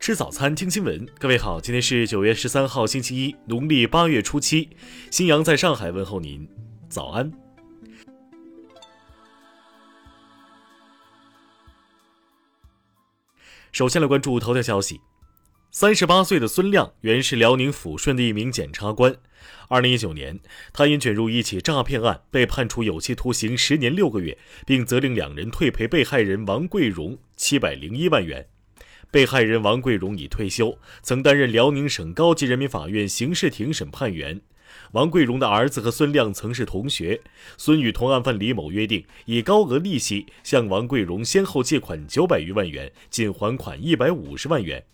吃早餐，听新闻。各位好，今天是九月十三号，星期一，农历八月初七。新阳在上海问候您，早安。首先来关注头条消息：三十八岁的孙亮原是辽宁抚顺的一名检察官。二零一九年，他因卷入一起诈骗案，被判处有期徒刑十年六个月，并责令两人退赔被害人王桂荣七百零一万元。被害人王桂荣已退休，曾担任辽宁省高级人民法院刑事庭审判员。王桂荣的儿子和孙亮曾是同学，孙与同案犯李某约定，以高额利息向王桂荣先后借款九百余万元，仅还款一百五十万元。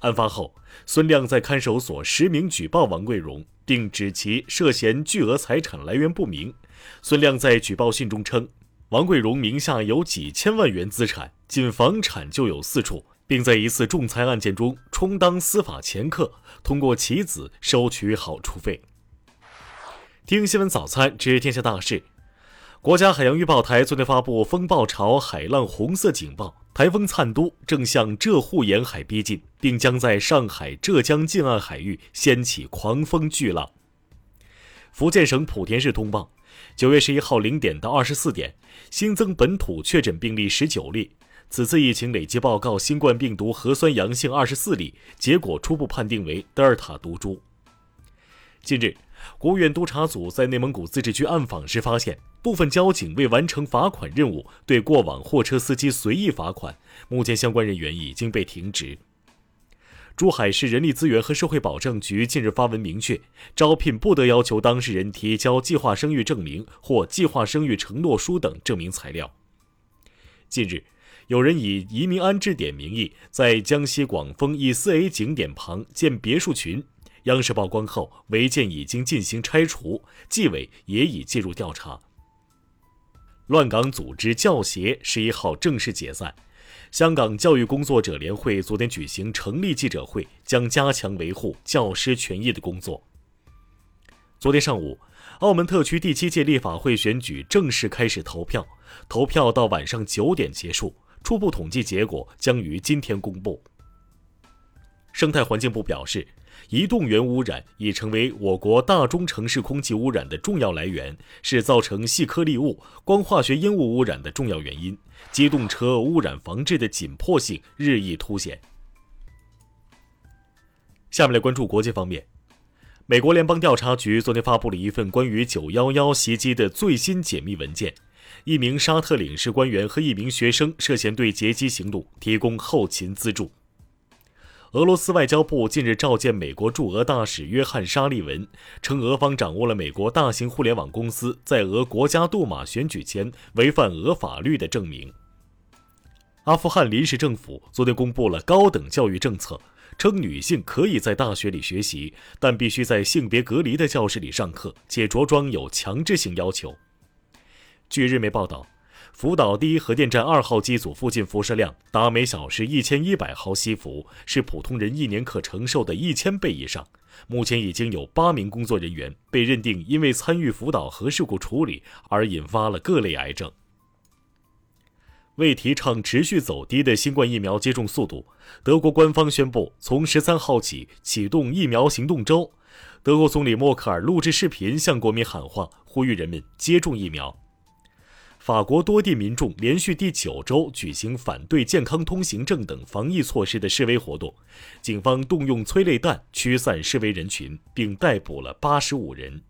案发后，孙亮在看守所实名举报王桂荣，并指其涉嫌巨额财产来源不明。孙亮在举报信中称，王桂荣名下有几千万元资产，仅房产就有四处。并在一次仲裁案件中充当司法掮客，通过棋子收取好处费。听新闻早餐知天下大事。国家海洋预报台昨天发布风暴潮海浪红色警报，台风灿都正向浙沪沿海逼近，并将在上海、浙江近岸海域掀起狂风巨浪。福建省莆田市通报，九月十一号零点到二十四点，新增本土确诊病例十九例。此次疫情累计报告新冠病毒核酸阳性二十四例，结果初步判定为德尔塔毒株。近日，国务院督察组在内蒙古自治区暗访时发现，部分交警为完成罚款任务，对过往货车司机随意罚款，目前相关人员已经被停职。珠海市人力资源和社会保障局近日发文明确，招聘不得要求当事人提交计划生育证明或计划生育承诺书等证明材料。近日。有人以移民安置点名义，在江西广丰一四 A 景点旁建别墅群。央视曝光后，违建已经进行拆除，纪委也已介入调查。乱港组织教协十一号正式解散。香港教育工作者联会昨天举行成立记者会，将加强维护教师权益的工作。昨天上午，澳门特区第七届立法会选举正式开始投票，投票到晚上九点结束。初步统计结果将于今天公布。生态环境部表示，移动源污染已成为我国大中城市空气污染的重要来源，是造成细颗粒物、光化学烟雾污染的重要原因。机动车污染防治的紧迫性日益凸显。下面来关注国际方面，美国联邦调查局昨天发布了一份关于九幺幺袭击的最新解密文件。一名沙特领事官员和一名学生涉嫌对劫机行动提供后勤资助。俄罗斯外交部近日召见美国驻俄大使约翰·沙利文，称俄方掌握了美国大型互联网公司在俄国家杜马选举前违反俄法律的证明。阿富汗临时政府昨天公布了高等教育政策，称女性可以在大学里学习，但必须在性别隔离的教室里上课，且着装有强制性要求。据日媒报道，福岛第一核电站二号机组附近辐射量达每小时一千一百毫西弗，是普通人一年可承受的一千倍以上。目前已经有八名工作人员被认定因为参与福岛核事故处理而引发了各类癌症。为提倡持续走低的新冠疫苗接种速度，德国官方宣布从十三号起启动疫苗行动周。德国总理默克尔录制视频向国民喊话，呼吁人们接种疫苗。法国多地民众连续第九周举行反对健康通行证等防疫措施的示威活动，警方动用催泪弹驱散示威人群，并逮捕了八十五人。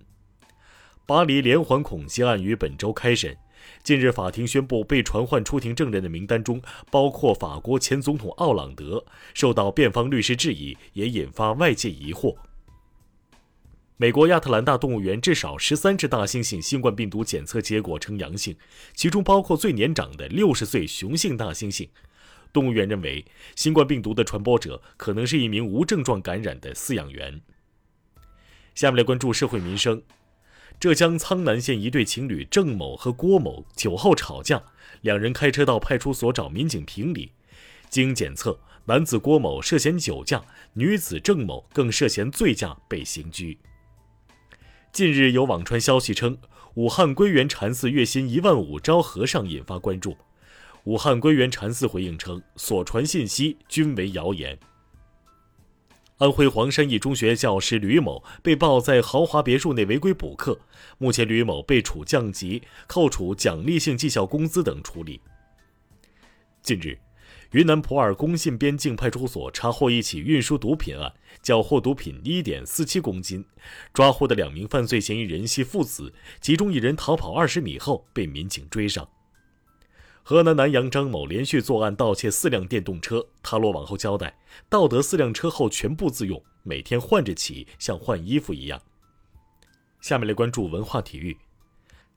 巴黎连环恐袭案于本周开审，近日法庭宣布被传唤出庭证人的名单中包括法国前总统奥朗德，受到辩方律师质疑，也引发外界疑惑。美国亚特兰大动物园至少十三只大猩猩新冠病毒检测结果呈阳性，其中包括最年长的六十岁雄性大猩猩。动物园认为，新冠病毒的传播者可能是一名无症状感染的饲养员。下面来关注社会民生。浙江苍南县一对情侣郑某和郭某酒后吵架，两人开车到派出所找民警评理。经检测，男子郭某涉嫌酒驾，女子郑某更涉嫌醉驾被刑拘。近日有网传消息称，武汉归元禅寺月薪一万五招和尚，引发关注。武汉归元禅寺回应称，所传信息均为谣言。安徽黄山一中学教师吕某被曝在豪华别墅内违规补课，目前吕某被处降级、扣除奖励性绩效工资等处理。近日，云南普洱工信边境派出所查获一起运输毒品案，缴获毒品一点四七公斤，抓获的两名犯罪嫌疑人系父子，其中一人逃跑二十米后被民警追上。河南南阳张某连续作案盗窃四辆电动车，他落网后交代，盗得四辆车后全部自用，每天换着骑，像换衣服一样。下面来关注文化体育。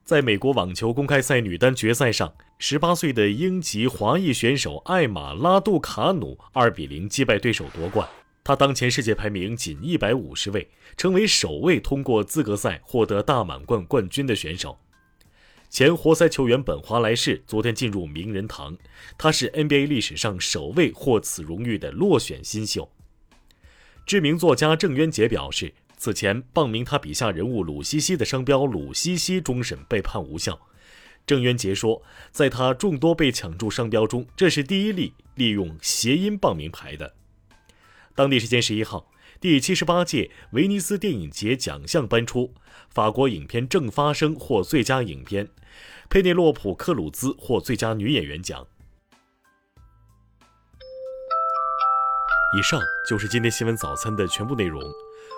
在美国网球公开赛女单决赛上，十八岁的英籍华裔选手艾玛拉杜卡努二比零击败对手夺冠。她当前世界排名仅一百五十位，成为首位通过资格赛获得大满贯冠军的选手。前活塞球员本·华莱士昨天进入名人堂，他是 NBA 历史上首位获此荣誉的落选新秀。知名作家郑渊洁表示。此前，傍名他笔下人物鲁西西的商标“鲁西西”终审被判无效。郑渊洁说，在他众多被抢注商标中，这是第一例利用谐音傍名牌的。当地时间十一号，第七十八届威尼斯电影节奖项颁出，法国影片《正发生》获最佳影片，佩内洛普·克鲁兹获最佳女演员奖。以上就是今天新闻早餐的全部内容。